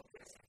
Okay.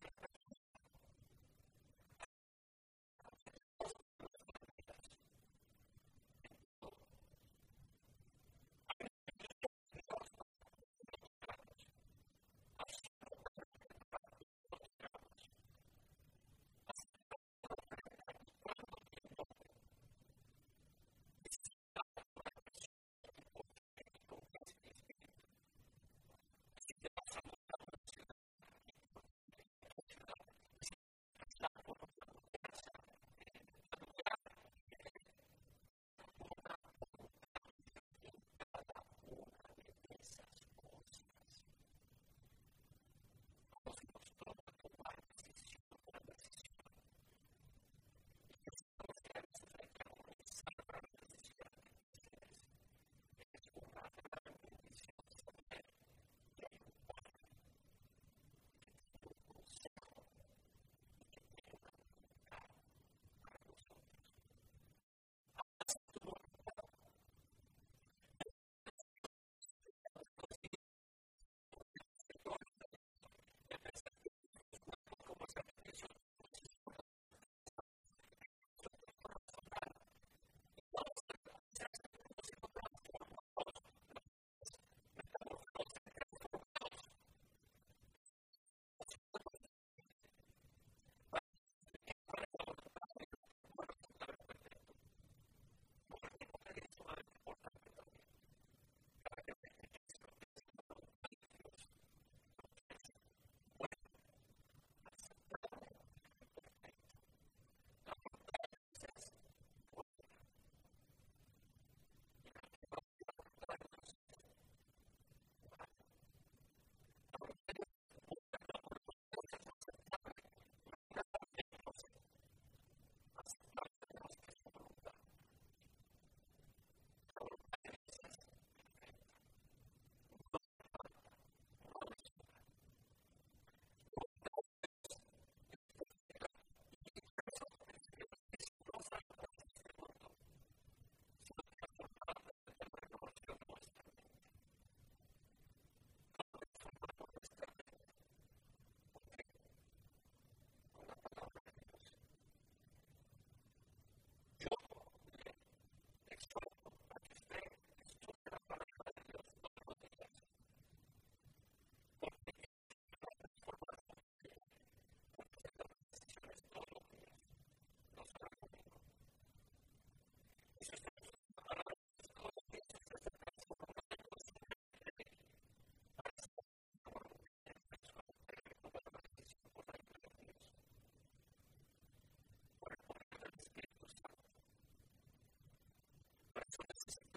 Not necessarily